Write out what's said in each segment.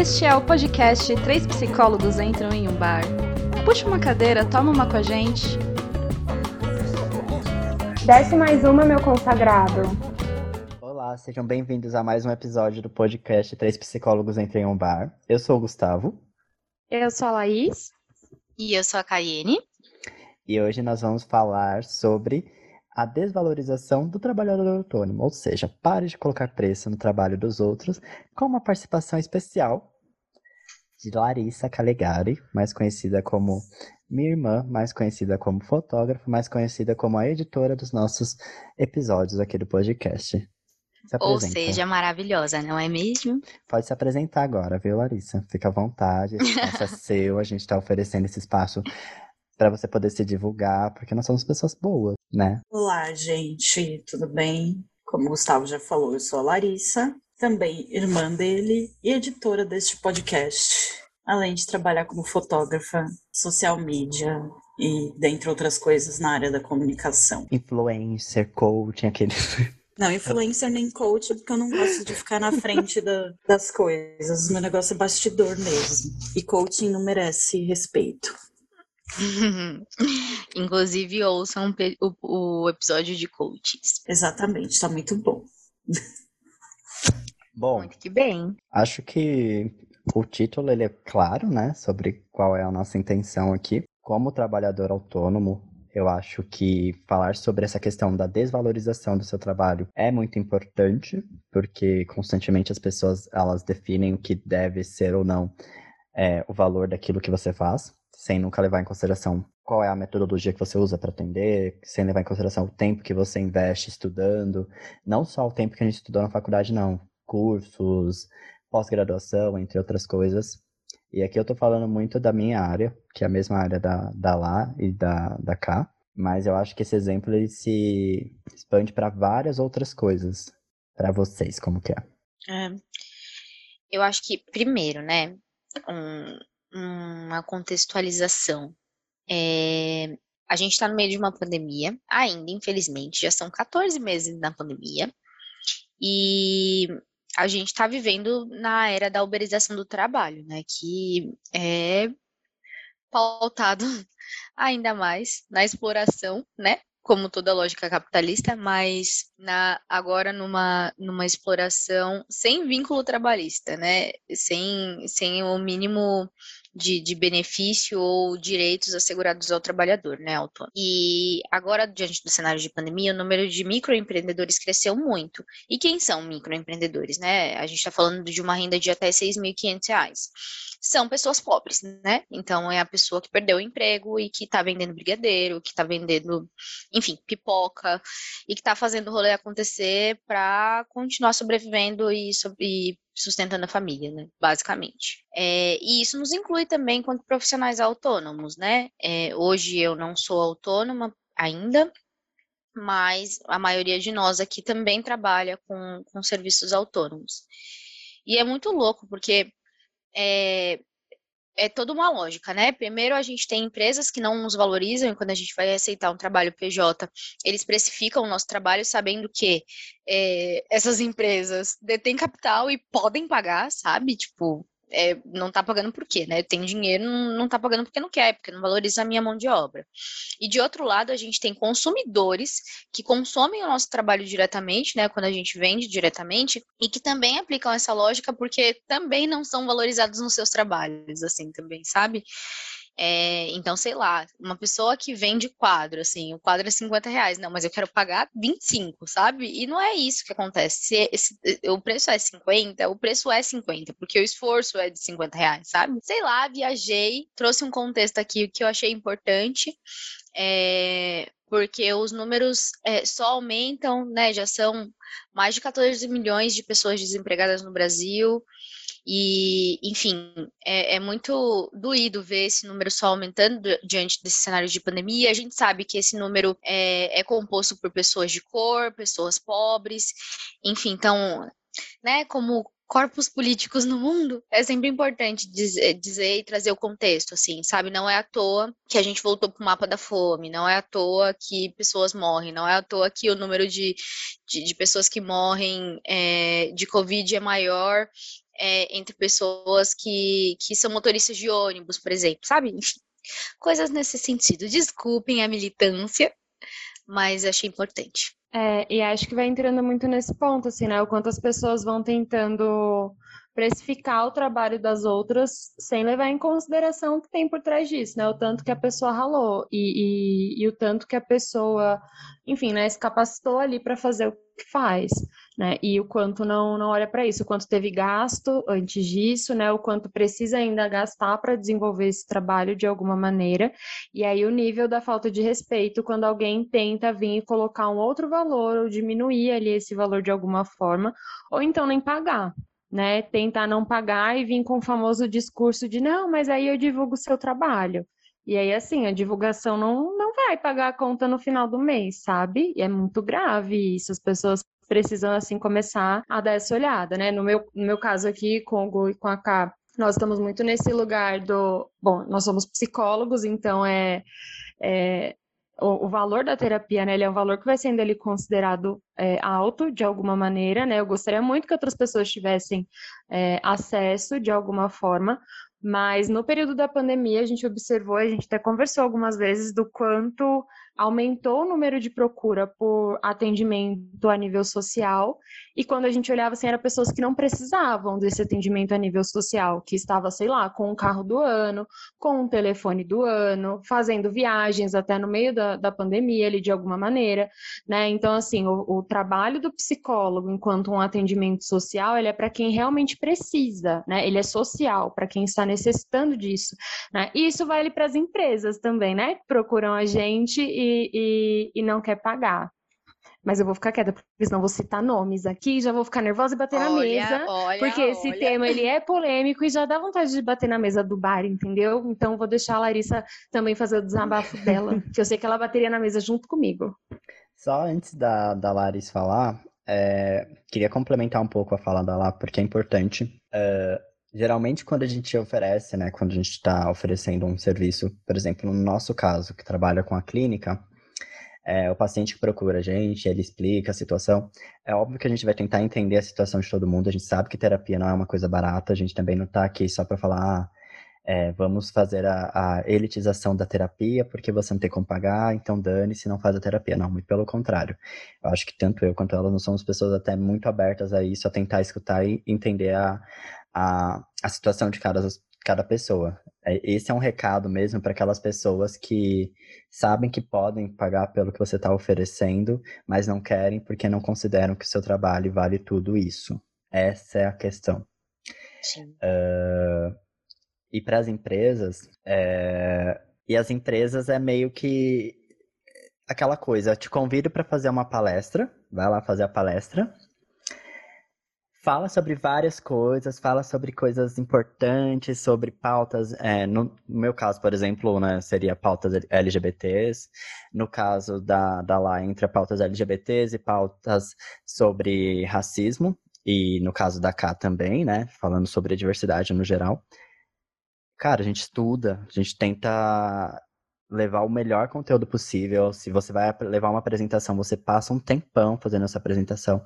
Este é o podcast Três Psicólogos Entram em um Bar. Puxa uma cadeira, toma uma com a gente. Desce mais uma, meu consagrado. Olá, sejam bem-vindos a mais um episódio do podcast Três Psicólogos Entram em um Bar. Eu sou o Gustavo. Eu sou a Laís. E eu sou a Caiene. E hoje nós vamos falar sobre a desvalorização do trabalhador autônomo, ou seja, pare de colocar preço no trabalho dos outros, com uma participação especial de Larissa Calegari, mais conhecida como minha irmã, mais conhecida como fotógrafa, mais conhecida como a editora dos nossos episódios aqui do podcast. Ou seja, maravilhosa, não é mesmo? Pode se apresentar agora, viu, Larissa? Fica à vontade, esse espaço é seu, a gente está oferecendo esse espaço para você poder se divulgar, porque nós somos pessoas boas né? Olá, gente, tudo bem? Como o Gustavo já falou, eu sou a Larissa, também irmã dele e editora deste podcast, além de trabalhar como fotógrafa, social media e dentre outras coisas na área da comunicação. Influencer, coaching, aquele. Não, influencer nem coach, porque eu não gosto de ficar na frente da, das coisas. Meu negócio é bastidor mesmo. E coaching não merece respeito. Inclusive, ouçam o, o episódio de coaches. Exatamente, tá muito bom. Bom, muito que bem. Acho que o título ele é claro, né, sobre qual é a nossa intenção aqui. Como trabalhador autônomo, eu acho que falar sobre essa questão da desvalorização do seu trabalho é muito importante, porque constantemente as pessoas elas definem o que deve ser ou não é, o valor daquilo que você faz sem nunca levar em consideração qual é a metodologia que você usa para atender, sem levar em consideração o tempo que você investe estudando, não só o tempo que a gente estudou na faculdade, não, cursos, pós-graduação, entre outras coisas. E aqui eu estou falando muito da minha área, que é a mesma área da, da lá e da, da cá, mas eu acho que esse exemplo ele se expande para várias outras coisas. Para vocês, como que é? é? Eu acho que, primeiro, né, um, uma contextualização. É, a gente está no meio de uma pandemia, ainda, infelizmente, já são 14 meses na pandemia, e a gente está vivendo na era da uberização do trabalho, né? Que é pautado ainda mais na exploração, né? como toda lógica capitalista, mas na, agora numa, numa exploração sem vínculo trabalhista, né? Sem, sem o mínimo de, de benefício ou direitos assegurados ao trabalhador, né, autônomo. E agora, diante do cenário de pandemia, o número de microempreendedores cresceu muito. E quem são microempreendedores, né? A gente está falando de uma renda de até R$ 6.500 são pessoas pobres, né? Então é a pessoa que perdeu o emprego e que tá vendendo brigadeiro, que tá vendendo, enfim, pipoca e que tá fazendo o rolê acontecer para continuar sobrevivendo e, e, sustentando a família, né? Basicamente. É, e isso nos inclui também enquanto profissionais autônomos, né? É, hoje eu não sou autônoma ainda, mas a maioria de nós aqui também trabalha com, com serviços autônomos. E é muito louco, porque é, é toda uma lógica, né? Primeiro, a gente tem empresas que não nos valorizam, e quando a gente vai aceitar um trabalho PJ, eles precificam o nosso trabalho sabendo que é, essas empresas detêm capital e podem pagar, sabe? Tipo, é, não tá pagando por quê, né? Tem dinheiro, não, tá pagando porque não quer, porque não valoriza a minha mão de obra. E de outro lado, a gente tem consumidores que consomem o nosso trabalho diretamente, né? Quando a gente vende diretamente, e que também aplicam essa lógica porque também não são valorizados nos seus trabalhos, assim, também, sabe? É, então, sei lá, uma pessoa que vende quadro, assim, o quadro é 50 reais, não, mas eu quero pagar 25, sabe? E não é isso que acontece. Se esse, o preço é 50, o preço é 50, porque o esforço é de 50 reais, sabe? Sei lá, viajei, trouxe um contexto aqui que eu achei importante. É, porque os números é, só aumentam, né? Já são mais de 14 milhões de pessoas desempregadas no Brasil. E, enfim, é, é, muito doído ver esse número só aumentando diante desse cenário de pandemia. A gente sabe que esse número é, é composto por pessoas de cor, pessoas pobres, enfim, então, né, como corpos políticos no mundo, é sempre importante dizer, dizer, e trazer o contexto, assim, sabe? Não é à toa que a gente voltou para o mapa da fome, não é à toa que pessoas morrem, não é à toa que o número de, de, de pessoas que morrem é, de Covid é maior é, entre pessoas que, que são motoristas de ônibus, por exemplo, sabe? Coisas nesse sentido. Desculpem a militância, mas achei importante. É, e acho que vai entrando muito nesse ponto, assim, né? O quanto as pessoas vão tentando precificar o trabalho das outras sem levar em consideração o que tem por trás disso, né? O tanto que a pessoa ralou e, e, e o tanto que a pessoa, enfim, né, se capacitou ali para fazer o que faz, né? E o quanto não, não olha para isso, o quanto teve gasto antes disso, né? O quanto precisa ainda gastar para desenvolver esse trabalho de alguma maneira. E aí o nível da falta de respeito quando alguém tenta vir e colocar um outro valor ou diminuir ali esse valor de alguma forma, ou então nem pagar, né, tentar não pagar e vir com o famoso discurso de não, mas aí eu divulgo o seu trabalho. E aí, assim, a divulgação não, não vai pagar a conta no final do mês, sabe? E é muito grave isso. As pessoas precisam, assim, começar a dar essa olhada, né? No meu, no meu caso aqui, com o Gu e com a K, nós estamos muito nesse lugar do. Bom, nós somos psicólogos, então é, é o, valor da terapia, né, ele é um valor que vai sendo ali considerado é, alto de alguma maneira, né? Eu gostaria muito que outras pessoas tivessem é, acesso de alguma forma, mas no período da pandemia a gente observou, a gente até conversou algumas vezes do quanto aumentou o número de procura por atendimento a nível social, e quando a gente olhava assim, eram pessoas que não precisavam desse atendimento a nível social, que estava, sei lá, com um carro do ano, com um telefone do ano, fazendo viagens até no meio da, da pandemia ali de alguma maneira, né? Então, assim, o, o trabalho do psicólogo enquanto um atendimento social, ele é para quem realmente precisa, né? Ele é social, para quem está necessitando disso, né? E isso vale para as empresas também, né? Procuram a gente e, e, e não quer pagar. Mas eu vou ficar quieta, porque senão vou citar nomes aqui, já vou ficar nervosa e bater olha, na mesa. Olha, porque esse olha. tema ele é polêmico e já dá vontade de bater na mesa do bar, entendeu? Então vou deixar a Larissa também fazer o desabafo dela, que eu sei que ela bateria na mesa junto comigo. Só antes da, da Larissa falar, é, queria complementar um pouco a fala da Lá, porque é importante. É, geralmente, quando a gente oferece, né, quando a gente está oferecendo um serviço, por exemplo, no nosso caso, que trabalha com a clínica, é, o paciente que procura a gente, ele explica a situação. É óbvio que a gente vai tentar entender a situação de todo mundo. A gente sabe que terapia não é uma coisa barata. A gente também não está aqui só para falar, ah, é, vamos fazer a, a, elitização da terapia porque você não tem como pagar, então dane-se, não faz a terapia. Não, muito pelo contrário. Eu acho que tanto eu quanto ela não somos pessoas até muito abertas a isso, a tentar escutar e entender a, a, a situação de cada, cada pessoa. É, esse é um recado mesmo para aquelas pessoas que sabem que podem pagar pelo que você está oferecendo, mas não querem porque não consideram que o seu trabalho vale tudo isso. Essa é a questão. Sim. Uh, e para as empresas, é, e as empresas é meio que aquela coisa, eu te convido para fazer uma palestra, vai lá fazer a palestra, fala sobre várias coisas, fala sobre coisas importantes, sobre pautas. É, no, meu caso, por exemplo, né, seria pautas LGBTs. No caso da, da lá, entre pautas LGBTs e pautas sobre racismo. E no caso da K também, né? Falando sobre a diversidade no geral. Cara, a gente estuda, a gente tenta levar o melhor conteúdo possível. Se você vai levar uma apresentação, você passa um tempão fazendo essa apresentação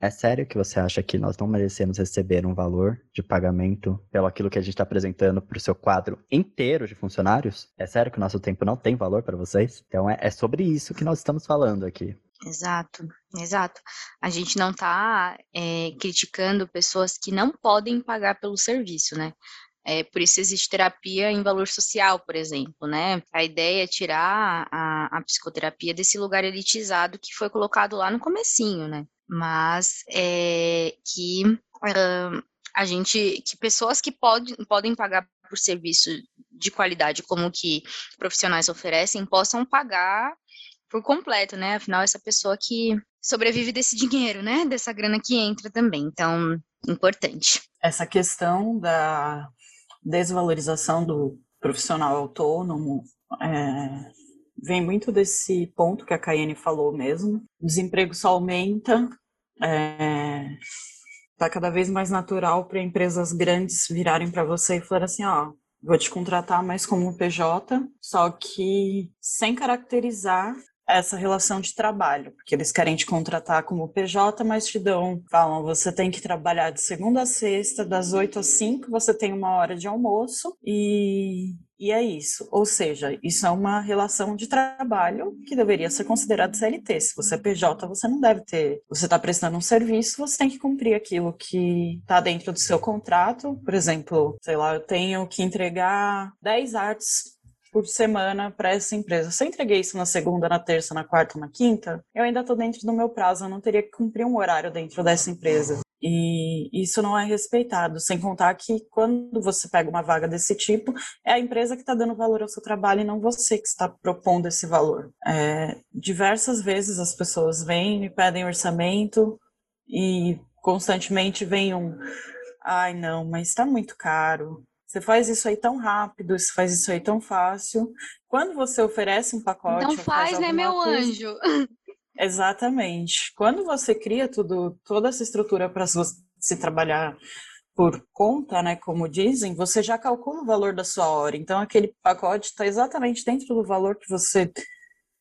é sério que você acha que nós não merecemos receber um valor de pagamento pelo aquilo que a gente está apresentando para o seu quadro inteiro de funcionários? É sério que o nosso tempo não tem valor para vocês? Então é, é sobre isso que nós estamos falando aqui. Exato, exato. A gente não está é, criticando pessoas que não podem pagar pelo serviço, né? É, por isso existe terapia em valor social, por exemplo, né? A ideia é tirar a, a psicoterapia desse lugar elitizado que foi colocado lá no comecinho, né? mas é, que uh, a gente, que pessoas que pode, podem pagar por serviço de qualidade como que profissionais oferecem, possam pagar por completo, né? Afinal, essa pessoa que sobrevive desse dinheiro, né? Dessa grana que entra também. Então, importante. Essa questão da desvalorização do profissional autônomo é, vem muito desse ponto que a Caiane falou mesmo. O desemprego só aumenta, é, tá cada vez mais natural para empresas grandes virarem para você e falar assim, ó, vou te contratar mais como PJ, só que sem caracterizar essa relação de trabalho, porque eles querem te contratar como PJ, mas te dão, falam, você tem que trabalhar de segunda a sexta, das 8 às 5, você tem uma hora de almoço e e é isso. Ou seja, isso é uma relação de trabalho que deveria ser considerado CLT. Se você é PJ, você não deve ter. Você está prestando um serviço, você tem que cumprir aquilo que está dentro do seu contrato. Por exemplo, sei lá, eu tenho que entregar 10 artes por semana para essa empresa. Se eu entreguei isso na segunda, na terça, na quarta, na quinta, eu ainda estou dentro do meu prazo, eu não teria que cumprir um horário dentro dessa empresa. E isso não é respeitado, sem contar que quando você pega uma vaga desse tipo, é a empresa que está dando valor ao seu trabalho e não você que está propondo esse valor. É, diversas vezes as pessoas vêm, me pedem orçamento e constantemente vem um. Ai, não, mas está muito caro. Você faz isso aí tão rápido, você faz isso aí tão fácil. Quando você oferece um pacote. Não faz, faz né, meu coisa... anjo? Exatamente. Quando você cria tudo, toda essa estrutura para se trabalhar por conta, né, como dizem, você já calcula o valor da sua hora. Então, aquele pacote está exatamente dentro do valor que você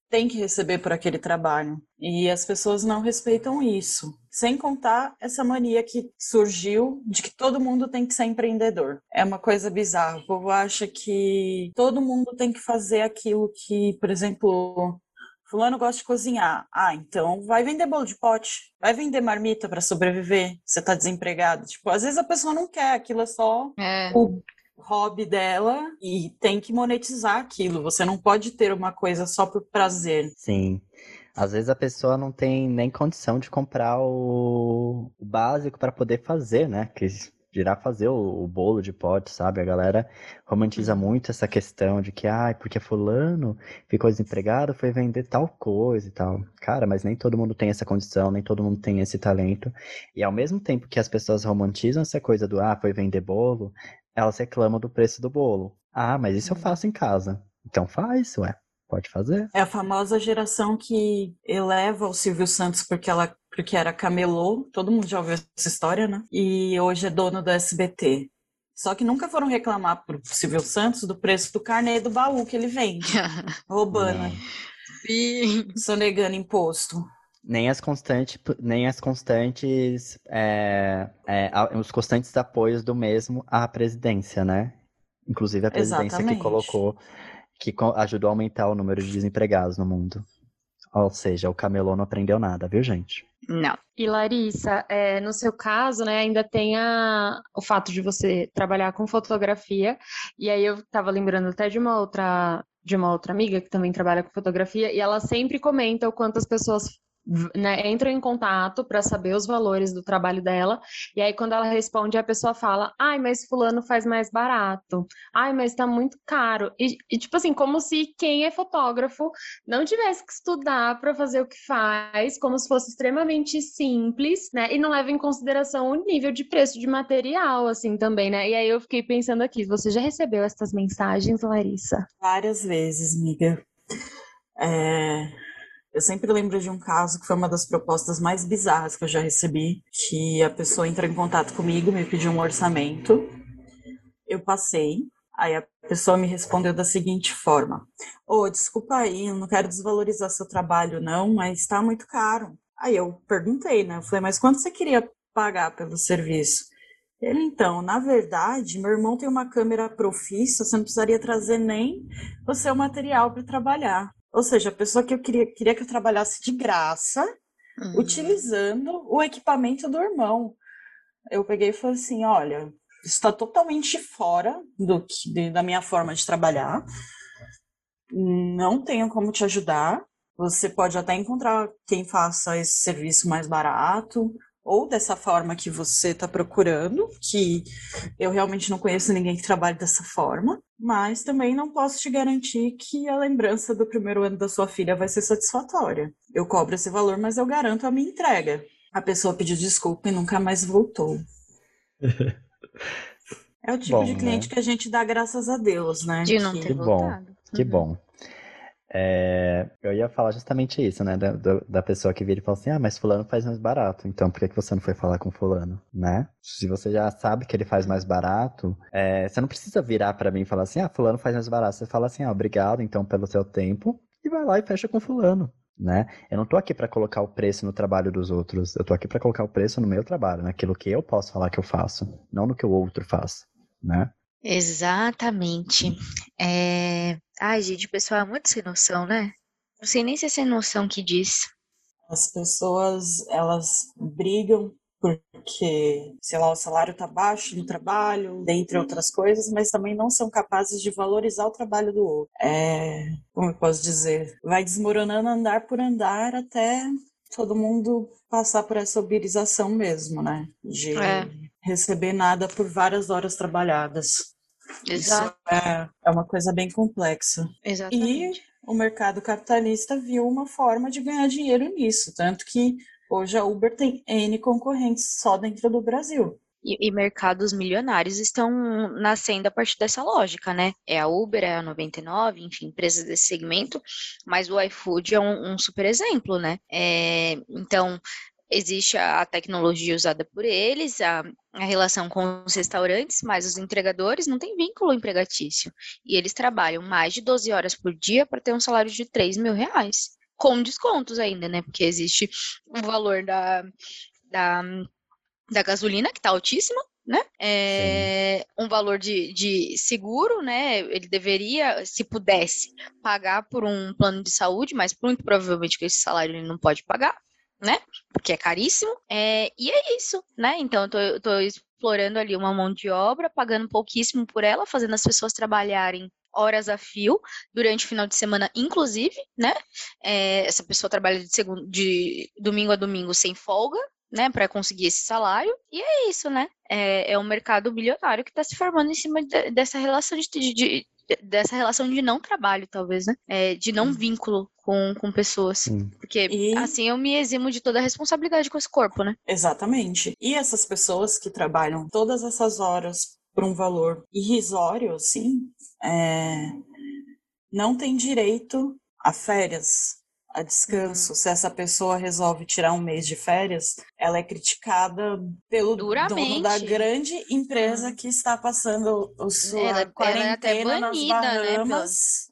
tem que receber por aquele trabalho. E as pessoas não respeitam isso. Sem contar essa mania que surgiu de que todo mundo tem que ser empreendedor. É uma coisa bizarra. O povo acha que todo mundo tem que fazer aquilo que, por exemplo, Fulano gosta de cozinhar. Ah, então vai vender bolo de pote, vai vender marmita para sobreviver. Você tá desempregado. Tipo, às vezes a pessoa não quer, aquilo é só é. o hobby dela e tem que monetizar aquilo. Você não pode ter uma coisa só por prazer. Sim. Às vezes a pessoa não tem nem condição de comprar o, o básico para poder fazer, né? Que dirá fazer o, o, bolo de pote, sabe? A galera romantiza uhum. muito essa questão de que, ah, porque fulano ficou desempregado, foi vender tal coisa e tal. Cara, mas nem todo mundo tem essa condição, nem todo mundo tem esse talento. E ao mesmo tempo que as pessoas romantizam essa coisa do, ah, foi vender bolo, elas reclamam do preço do bolo. Ah, mas isso eu uhum. faço em casa. Então faz, ué. Pode fazer. É a famosa geração que eleva o Silvio Santos porque ela porque era camelô, todo mundo já ouviu essa história, né? E hoje é dono do SBT. Só que nunca foram reclamar pro Silvio Santos do preço do carnê do baú que ele vende. roubando. Sim. Sonegando imposto. Nem as constantes, nem as constantes, é, é, os constantes apoios do mesmo à presidência, né? Inclusive a presidência Exatamente. que colocou que ajudou a aumentar o número de desempregados no mundo. Ou seja, o camelô não aprendeu nada, viu, gente? Não. E Larissa, é, no seu caso, né, ainda tem a, o fato de você trabalhar com fotografia, e aí eu estava lembrando até de uma outra de uma outra amiga que também trabalha com fotografia, e ela sempre comenta o quanto as pessoas né, entram em contato para saber os valores do trabalho dela, e aí quando ela responde, a pessoa fala, ai, mas fulano faz mais barato, ai, mas tá muito caro. E, e tipo assim, como se quem é fotógrafo não tivesse que estudar para fazer o que faz, como se fosse extremamente simples, né? E não leva em consideração o nível de preço de material, assim, também, né? E aí eu fiquei pensando aqui, você já recebeu essas mensagens, Larissa? Várias vezes, amiga. É eu sempre lembro de um caso que foi uma das propostas mais bizarras que eu já recebi, que a pessoa entrou em contato comigo, me pediu um orçamento, eu passei, aí a pessoa me respondeu da seguinte forma: "Ô, oh, desculpa aí, eu não quero desvalorizar seu trabalho não, mas está muito caro". Aí eu perguntei, né? Eu falei: "Mas quanto você queria pagar pelo serviço?" Ele, então, na verdade, meu irmão tem uma câmera profissa, você não precisaria trazer nem o seu material para trabalhar. Ou seja, a pessoa que eu queria, queria que eu trabalhasse de graça, uhum. utilizando o equipamento do irmão. Eu peguei e falei assim: olha, está totalmente fora do que, da minha forma de trabalhar. Não tenho como te ajudar. Você pode até encontrar quem faça esse serviço mais barato, ou dessa forma que você está procurando, que eu realmente não conheço ninguém que trabalhe dessa forma, mas também não posso te garantir que a lembrança do primeiro ano da sua filha vai ser satisfatória. Eu cobro esse valor, mas eu garanto a minha entrega. A pessoa pediu desculpa e nunca mais voltou. É o tipo bom, de cliente né? que a gente dá graças a Deus, né? De não que... ter que bom, que uhum. bom. É, eu ia falar justamente isso, né? Da, da pessoa que vira e fala assim: ah, mas Fulano faz mais barato, então por que, você não foi falar com Fulano, né? Se você já sabe que ele faz mais barato, é, você não precisa virar para mim e falar assim: ah, Fulano faz mais barato. Você fala assim: ah, obrigado então pelo seu tempo, e vai lá e fecha com Fulano. né? Eu não tô aqui para colocar o preço no trabalho dos outros, eu tô aqui para colocar o preço no meu trabalho, naquilo que eu posso falar que eu faço, não no que o outro faz, né? Exatamente. É... Ai, gente, o pessoal é muito sem noção, né? Não sei nem se é sem noção que diz. As pessoas, elas brigam porque, sei lá, o salário está baixo no trabalho, dentre outras coisas, mas também não são capazes de valorizar o trabalho do outro. É, como eu posso dizer, vai desmoronando andar por andar até todo mundo passar por essa uberização mesmo, né? De é. Receber nada por várias horas trabalhadas. Exato. Isso é, é uma coisa bem complexa. Exatamente. E o mercado capitalista viu uma forma de ganhar dinheiro nisso, tanto que hoje a Uber tem N concorrentes só dentro do Brasil. E, e, mercados milionários estão nascendo a partir dessa lógica, né? É a Uber, é a 99, enfim, empresas desse segmento, mas o iFood é um, um super exemplo, né? É, então, existe a tecnologia usada por eles, a, a, relação com os restaurantes, mas os entregadores não têm vínculo empregatício. E eles trabalham mais de 12 horas por dia para ter um salário de 3 mil reais. Com descontos ainda, né? Porque existe o valor da, da, da gasolina, que está altíssima, né? É, um valor de, de seguro, né? Ele deveria, se pudesse, pagar por um plano de saúde, mas muito provavelmente com esse salário ele não pode pagar né? Porque é caríssimo. É, e é isso, né? Então eu tô, eu tô explorando ali uma mão de obra, pagando pouquíssimo por ela, fazendo as pessoas trabalharem horas a fio durante o final de semana, inclusive, né? É, essa pessoa trabalha de, segundo, de domingo a domingo sem folga, né, para conseguir esse salário. E é isso, né? É, é um mercado bilionário que está se formando em cima de, dessa relação de, de, dessa relação de não trabalho, talvez, né? É, de não vínculo com, com pessoas. Sim. Porque e... assim eu me eximo de toda a responsabilidade com esse corpo, né? Exatamente. E essas pessoas que trabalham todas essas horas por um valor irrisório, assim, é... não tem direito a férias, a descanso. Uhum. Se essa pessoa resolve tirar um mês de férias, ela é criticada pelo Duramente. dono da grande empresa uhum. que está passando o sua ela, quarentena ela é até banida, né? Pela,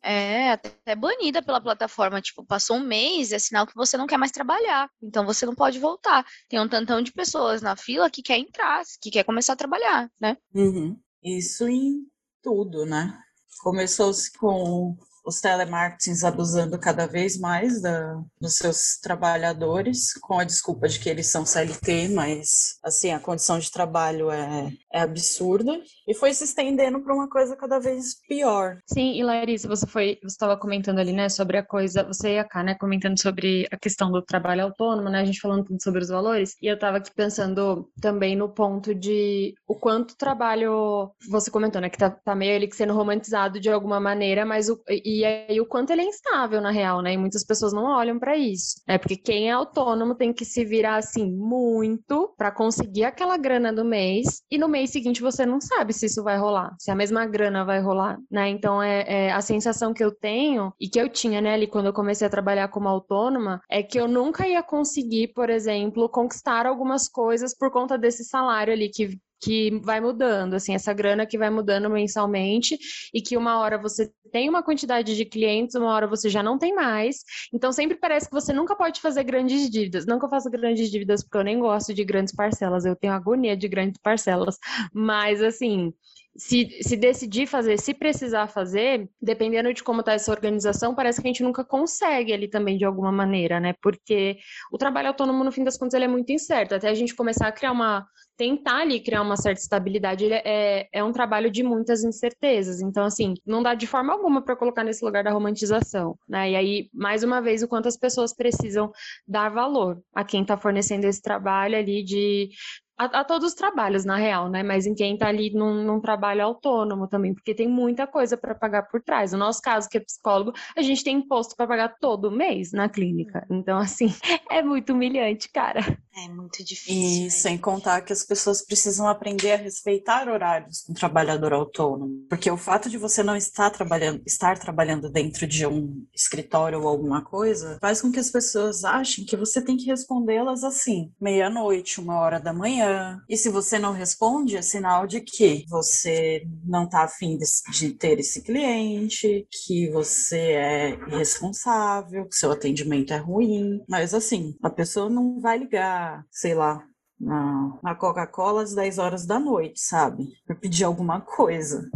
é, até banida pela plataforma. Tipo, passou um mês, é sinal que você não quer mais trabalhar. Então você não pode voltar. Tem um tantão de pessoas na fila que quer entrar, que quer começar a trabalhar, né? Uhum. Isso em tudo, né? Começou-se com os telemarketings abusando cada vez mais da, dos seus trabalhadores, com a desculpa de que eles são CLT, mas assim, a condição de trabalho é, é absurda e foi se estendendo para uma coisa cada vez pior. Sim, e Larissa, você foi, você estava comentando ali, né, sobre a coisa, você e a Cá, né, comentando sobre a questão do trabalho autônomo, né, a gente falando tudo sobre os valores, e eu estava aqui pensando também no ponto de o quanto trabalho, você comentou, né, que tá, tá meio ali sendo romantizado de alguma maneira, mas o, e aí o quanto ele é instável na real, né, e muitas pessoas não olham para isso, né, porque quem é autônomo tem que se virar assim muito para conseguir aquela grana do mês, e no mês seguinte você não sabe se isso vai rolar, se a mesma grana vai rolar, né? Então é, é, a sensação que eu tenho e que eu tinha, né, ali quando eu comecei a trabalhar como autônoma, é que eu nunca ia conseguir, por exemplo, conquistar algumas coisas por conta desse salário ali que que vai mudando, assim, essa grana que vai mudando mensalmente e que uma hora você tem uma quantidade de clientes, uma hora você já não tem mais. Então sempre parece que você nunca pode fazer grandes dívidas. Não que eu faça grandes dívidas porque eu nem gosto de grandes parcelas, eu tenho agonia de grandes parcelas, mas assim, se, se decidir fazer, se precisar fazer, dependendo de como está essa organização, parece que a gente nunca consegue ali também de alguma maneira, né? Porque o trabalho autônomo, no fim das contas, ele é muito incerto. Até a gente começar a criar uma. Tentar ali criar uma certa estabilidade, é, é um trabalho de muitas incertezas. Então, assim, não dá de forma alguma para colocar nesse lugar da romantização, né? E aí, mais uma vez, o quanto as pessoas precisam dar valor a quem está fornecendo esse trabalho ali de a, a, todos os trabalhos, na real, né? Mas em quem está ali num, num, trabalho autônomo também, porque tem muita coisa para pagar por trás. No nosso caso, que é psicólogo, a gente tem imposto para pagar todo mês na clínica. Então, assim, é muito humilhante, cara. É muito difícil. E né? sem contar que as pessoas precisam aprender a respeitar horários do trabalhador autônomo. Porque o fato de você não estar trabalhando, estar trabalhando dentro de um escritório ou alguma coisa, faz com que as pessoas achem que você tem que respondê-las assim, meia-noite, uma hora da manhã. E se você não responde, é sinal de que você não está afim de, de ter esse cliente, que você é irresponsável, que seu atendimento é ruim. Mas assim, a pessoa não vai ligar sei lá, na Coca-Cola às 10 horas da noite, sabe? Pra pedir alguma coisa.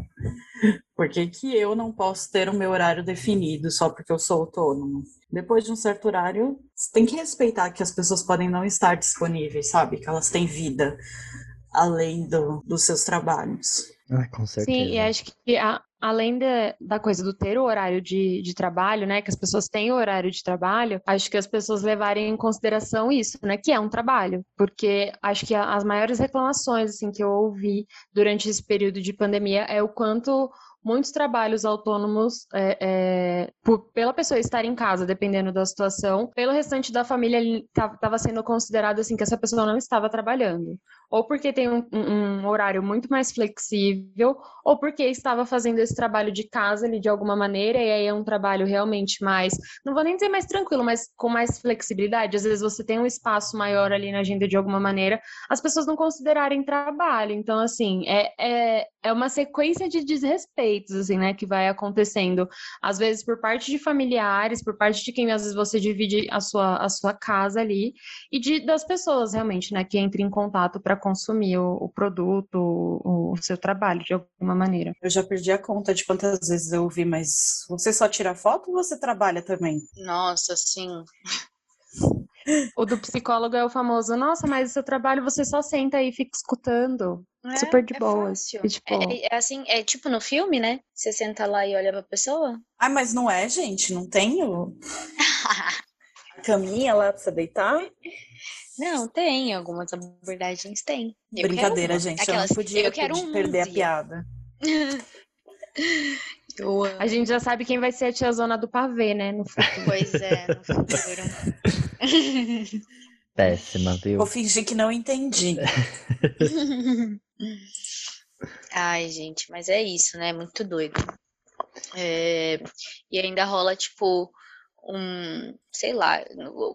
Por que, que eu não posso ter o meu horário definido só porque eu sou autônomo? Depois de um certo horário, você tem que respeitar que as pessoas podem não estar disponíveis, sabe? Que elas têm vida além do, dos seus trabalhos. Ah, com certeza. Sim, e acho que a, além de, da coisa do ter o horário de, de trabalho, né, que as pessoas têm o horário de trabalho, acho que as pessoas levarem em consideração isso, né, que é um trabalho, porque acho que as maiores reclamações, assim, que eu ouvi durante esse período de pandemia é o quanto muitos trabalhos autônomos, é, é, por, pela pessoa estar em casa, dependendo da situação, pelo restante da família estava sendo considerado assim que essa pessoa não estava trabalhando ou porque tem um, um, horário muito mais flexível, ou porque estava fazendo esse trabalho de casa ali de alguma maneira, e aí é um trabalho realmente mais, não vou nem dizer mais tranquilo, mas com mais flexibilidade. Às vezes você tem um espaço maior ali na agenda de alguma maneira, as pessoas não considerarem trabalho. Então, assim, é, é, é uma sequência de desrespeitos, assim, né, que vai acontecendo, às vezes por parte de familiares, por parte de quem às vezes você divide a sua, a sua casa ali, e de, das pessoas realmente, né, que entram em contato para consumir o, o produto, o, o, seu trabalho de alguma maneira. Eu já perdi a conta de quantas vezes eu ouvi, mas você só tira foto ou você trabalha também? Nossa, sim. O do psicólogo é o famoso, nossa, mas o seu trabalho você só senta aí e fica escutando. É, super de é boa. fácil. E, tipo... É, é assim, é tipo no filme, né? Você senta lá e olha pra pessoa. Ah, mas não é, gente? Não tem o... caminha lá pra você deitar? Não, tem. Algumas abordagens tem. Eu Brincadeira, gente. Aquelas, eu não podia eu quero um perder a piada. Eu amo. A gente já sabe quem vai ser a tiazona do pavê, né? No futuro. Pois é, no futuro. Péssima, viu? Vou fingir que não entendi. Ai, gente, mas é isso, né? Muito doido. É, E ainda rola, tipo, um, sei lá,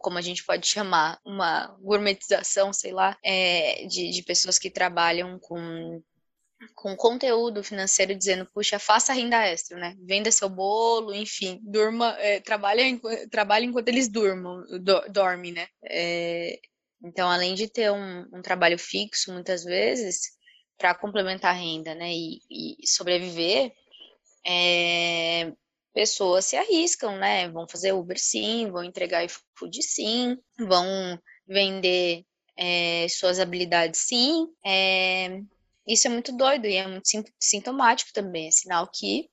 como a gente pode chamar, uma gourmetização, sei lá, é, de, de pessoas que trabalham com, com conteúdo financeiro dizendo, puxa, faça renda extra, né? Venda seu bolo, enfim, durma, é, trabalha, trabalha enquanto eles durmam, do, dormem, né? É, então, além de ter um, um trabalho fixo, muitas vezes, para complementar a renda, né, e, e sobreviver, é, pessoas se arriscam, né? Vão fazer Uber sim, vão entregar iFood sim, vão vender é, suas habilidades sim. É, isso é muito doido e é muito sintomático também, é sinal que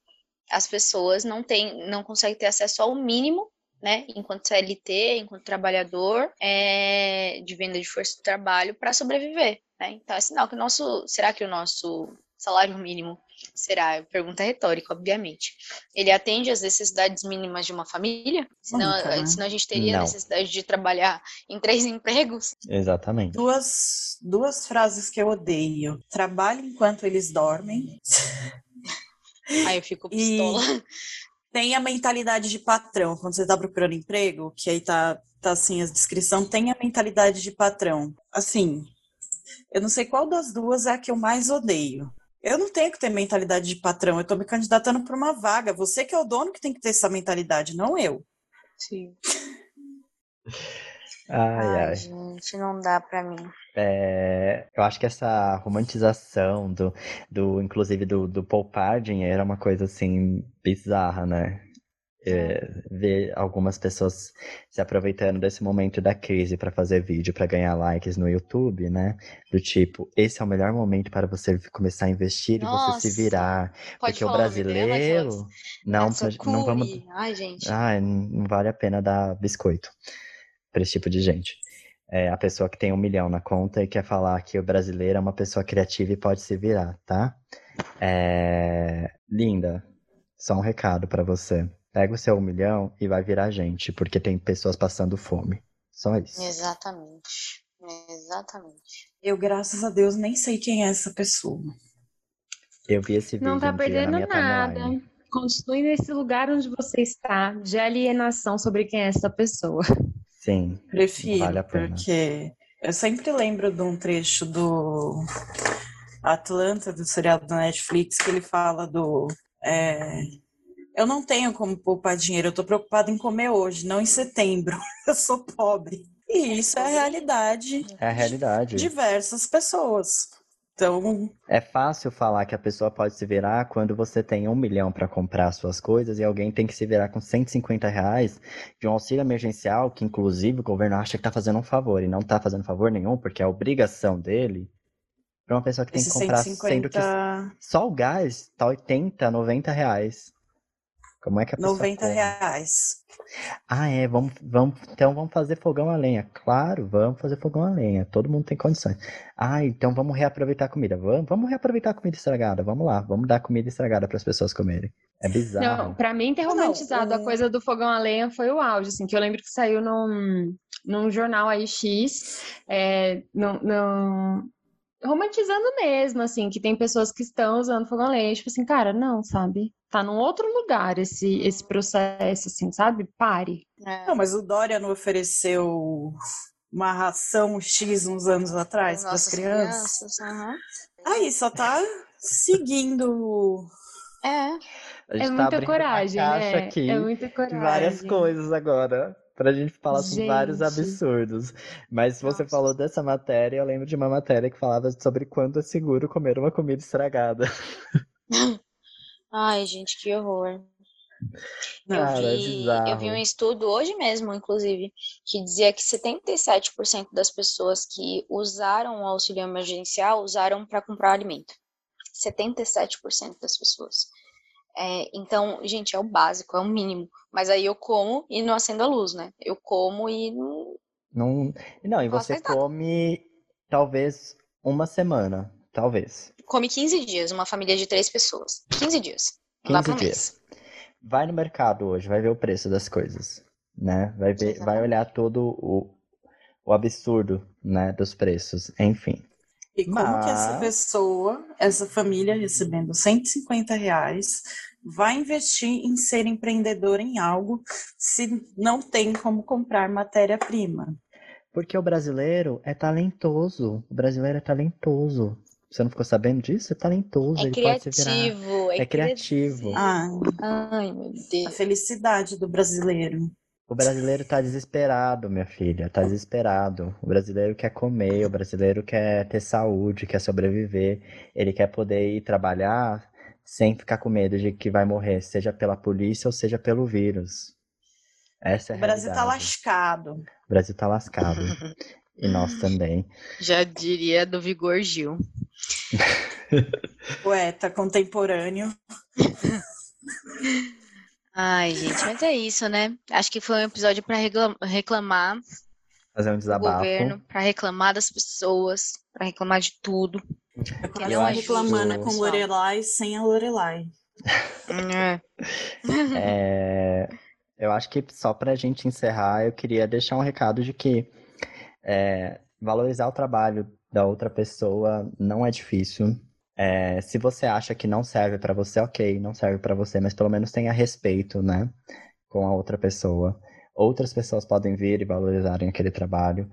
as pessoas não têm, não conseguem ter acesso ao mínimo, né? Enquanto CLT, enquanto trabalhador, é, de venda de força de trabalho para sobreviver, né? Então é sinal que o nosso, será que o nosso salário mínimo será? Pergunta retórica, obviamente. Ele atende às necessidades mínimas de uma família? Senão, Nunca, né? senão a gente teria Não. necessidade de trabalhar em três empregos? Exatamente. Duas, duas frases que eu odeio. Trabalhe enquanto eles dormem. Aí eu fico E pistola. tem a mentalidade de patrão. Quando você está procurando emprego, que aí tá, tá assim a descrição, tem a mentalidade de patrão. Assim, eu não sei qual das duas é a que eu mais odeio. Eu não tenho que ter mentalidade de patrão, eu tô me candidatando para uma vaga. Você que é o dono que tem que ter essa mentalidade, não eu. Sim. Ai, Ai, ai. gente, não dá pra mim. É, eu acho que essa romantização do, do inclusive do, do poupar dinheiro é uma coisa assim bizarra, né? É, ver algumas pessoas se aproveitando desse momento da crise para fazer vídeo para ganhar likes no YouTube, né? Do tipo, esse é o melhor momento para você começar a investir e você se Nossa, virar, porque o brasileiro não, pode- não vamos. Ai, gente. Ai, não vale a pena dar biscoito para esse tipo de gente. É a pessoa que tem um milhão na conta e quer falar que o brasileiro é uma pessoa criativa e pode se virar, tá? É, Linda, só um recado para você. Pega o seu um milhão e vai virar gente, porque tem pessoas passando fome. Só isso. Exatamente. Exatamente. Eu, graças a Deus, nem sei quem é essa pessoa. Eu vi esse vídeo Não tá um dia na perdendo minha nada. timeline. Continue nesse lugar onde você está, de alienação sobre quem é essa pessoa. Sim, Prefiro, Vale a pena. porque eu sempre lembro de um trecho do Atlanta, do seriado da Netflix, que ele fala do. é, eu não tenho como poupar dinheiro, eu tô preocupada em comer hoje, não em setembro. Eu sou pobre. E isso é a realidade é a realidade. de diversas pessoas. Então, É fácil falar que a pessoa pode se virar quando você tem um milhão para comprar suas coisas e alguém tem que se virar com 150 reais de um auxílio emergencial, que inclusive o governo acha que tá fazendo um favor e não tá fazendo favor nenhum, porque é obrigação dele, para uma pessoa que tem que comprar, sendo que 150, só o gás tá 80, 90 reais. Como é que a pessoa 90 come? reais. Ah, é, vamos, vamos, então vamos fazer fogão a lenha. Claro, vamos fazer fogão a lenha. Todo mundo tem condições. Ah, então vamos reaproveitar a comida. Vamos, vamos reaproveitar a comida estragada. Vamos lá, vamos dar comida estragada para as pessoas comerem. É bizarro. Não, pra mim ter romantizado Não, a coisa do fogão a lenha foi o auge, assim, que eu lembro que saiu num, num jornal aí X, é, num, num- romantizando mesmo, assim, que tem pessoas que estão usando fogão a lenha, tipo assim, cara, não, sabe? Tá num outro lugar esse, esse processo, assim, sabe? Pare. É, Não, mas o Dória não ofereceu uma ração X uns anos atrás para as nossas crianças? aham. Aí só tá seguindo. É. É tá muita coragem, né? aqui É muita coragem. várias coisas agora. Pra gente falar sobre vários Gente. absurdos. Mas você Nossa. falou dessa matéria, eu lembro de uma matéria que falava sobre quando é seguro comer uma comida estragada. Ai, gente, que horror. Eu Cara, é vi, eu vi um estudo hoje mesmo, inclusive, que dizia que 77% das pessoas que usaram o auxílio emergencial usaram para comprar alimento. 77% das pessoas. É, então, gente, é o básico, é o mínimo. Mas aí eu como e não acendo a luz, né? Eu como e não. Não, não, e você come talvez uma semana, talvez. Come 15 dias, uma família de três pessoas. 15 dias. Não dá 15 para um dias. mês. Vai no mercado hoje, vai ver o preço das coisas, né? Vai ver, vai olhar todo o, o absurdo, né, dos preços, enfim. E como que essa Mas- pessoa, essa família recebendo 150 reais, vai investir em ser empreendedor em algo se não tem como comprar matéria-prima? Porque o brasileiro é talentoso. O brasileiro é talentoso. Você não ficou sabendo disso? É talentoso, É ele pode se virar. criativo, é, É criativo. Ah, Ai, meu a Deus. felicidade do brasileiro. O brasileiro tá desesperado, minha filha, tá desesperado. O brasileiro quer comer, o brasileiro quer ter saúde, quer sobreviver. Ele quer poder ir trabalhar sem ficar com medo de que vai morrer, seja pela polícia ou seja pelo vírus. Essa é a O Brasil tá realidade. lascado. O Brasil tá lascado. E nós também. Já diria do Vigor Gil. Poeta contemporâneo. Ai, gente, mas é isso, né? Acho que foi um episódio para reclamar Fazer um do desabafo. governo, para reclamar das pessoas, para reclamar de tudo. Eu acho reclamando isso- com Lorelai sem a Lorelai. É. É, eu acho que só para a gente encerrar, eu queria deixar um recado de que é, valorizar o trabalho da outra pessoa não é difícil. É, se você acha que não serve para você, ok, não serve para você, mas pelo menos tenha respeito, né, com a outra pessoa. Outras pessoas podem vir e valorizarem aquele trabalho.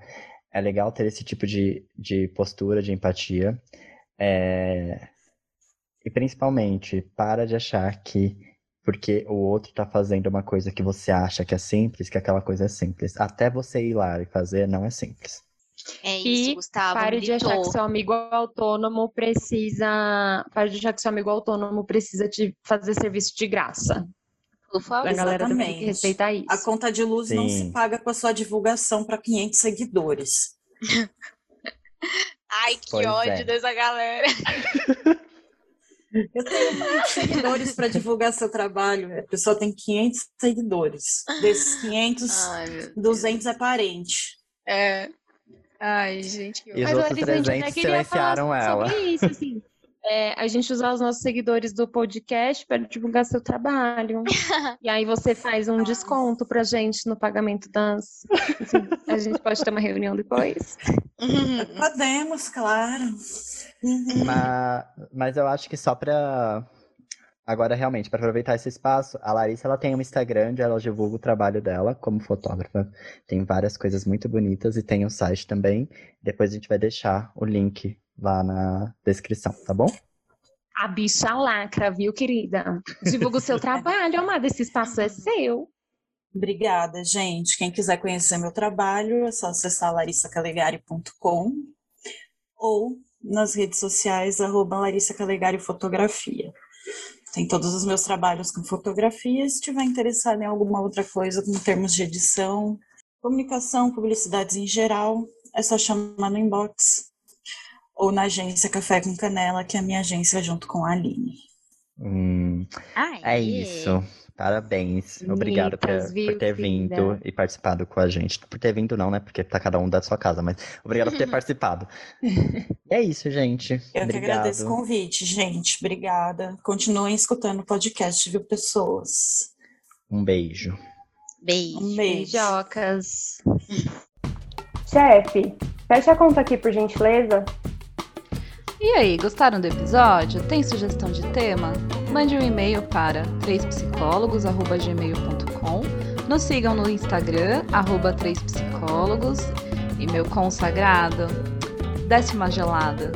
É legal ter esse tipo de, de postura, de empatia. É, e principalmente, para de achar que porque o outro tá fazendo uma coisa que você acha que é simples, que aquela coisa é simples. Até você ir lá e fazer, não é simples. É isso, E Gustavo. pare de achar que seu amigo autônomo precisa. Pare de achar que seu amigo autônomo precisa te fazer serviço de graça. Por favor. A galera também tem que Exatamente. respeitar isso. A conta de luz não se Sim. paga com a sua divulgação para 500 seguidores. Ai, que Pois ódio é. dessa galera. Eu tenho 500 seguidores para divulgar seu trabalho. A pessoa tem 500 seguidores. Desses 500, Ai, meu Deus. 200 é parente. É. Ai, gente, que E os Mas, outros Larissa, a gente até 300 queria falar silenciaram ela. Sobre isso, assim. é a gente usar os nossos seguidores do podcast para divulgar seu trabalho. e aí você faz um desconto pra gente no pagamento das. Enfim, a gente pode ter uma reunião depois. Podemos, claro. Mas, mas eu acho que só pra. Agora, realmente, para aproveitar esse espaço, a Larissa ela tem um Instagram onde ela divulga o trabalho dela como fotógrafa. Tem várias coisas muito bonitas e tem o um site também. Depois a gente vai deixar o link lá na descrição, tá bom? A bicha lacra, viu, querida? Divulga o seu trabalho, amada. Esse espaço é seu. Obrigada, gente. Quem quiser conhecer meu trabalho, é só acessar larissacalegari.com ou nas redes sociais, arroba Larissa Calegari Fotografia. Tem todos os meus trabalhos com fotografia. Se estiver interessado em alguma outra coisa, em termos de edição, comunicação, publicidades em geral, é só chamar no inbox ou na agência Café com Canela, que é a minha agência junto com a Aline. Hum, é isso. Parabéns. Obrigado por, por, ter vindo e participado com a gente. Por ter vindo, não, né? Porque tá cada um da sua casa, mas obrigado por ter participado. é isso, gente. Eu Obrigado. que agradeço o convite, gente. Obrigada. Continuem escutando o podcast, viu, pessoas? Um beijo. Beijo. Um beijo. Beijocas. Chefe, fecha a conta aqui, por gentileza. E aí, gostaram do episódio? Tem sugestão de tema? Mande um e-mail para trêspsicólogos@gmail.com. Nos sigam no Instagram, arroba trêspsicólogos. E meu consagrado, desce uma gelada.